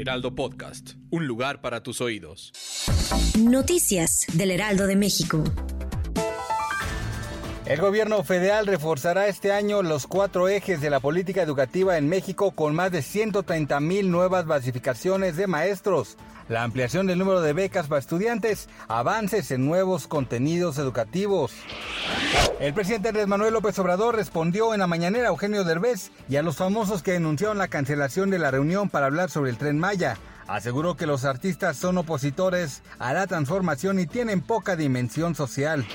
Heraldo Podcast, un lugar para tus oídos. Noticias del Heraldo de México. El gobierno federal reforzará este año los cuatro ejes de la política educativa en México con más de 130 mil nuevas basificaciones de maestros, la ampliación del número de becas para estudiantes, avances en nuevos contenidos educativos. El presidente Andrés Manuel López Obrador respondió en la mañanera a Eugenio Derbez y a los famosos que denunciaron la cancelación de la reunión para hablar sobre el tren Maya. Aseguró que los artistas son opositores a la transformación y tienen poca dimensión social.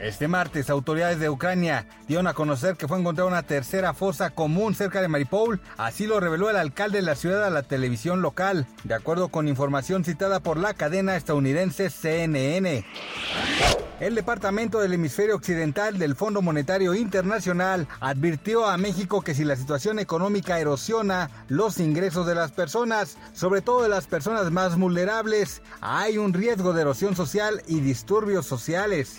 Este martes, autoridades de Ucrania dieron a conocer que fue encontrada una tercera fosa común cerca de Mariupol. Así lo reveló el alcalde de la ciudad a la televisión local, de acuerdo con información citada por la cadena estadounidense CNN. El Departamento del Hemisferio Occidental del Fondo Monetario Internacional advirtió a México que si la situación económica erosiona los ingresos de las personas, sobre todo de las personas más vulnerables, hay un riesgo de erosión social y disturbios sociales.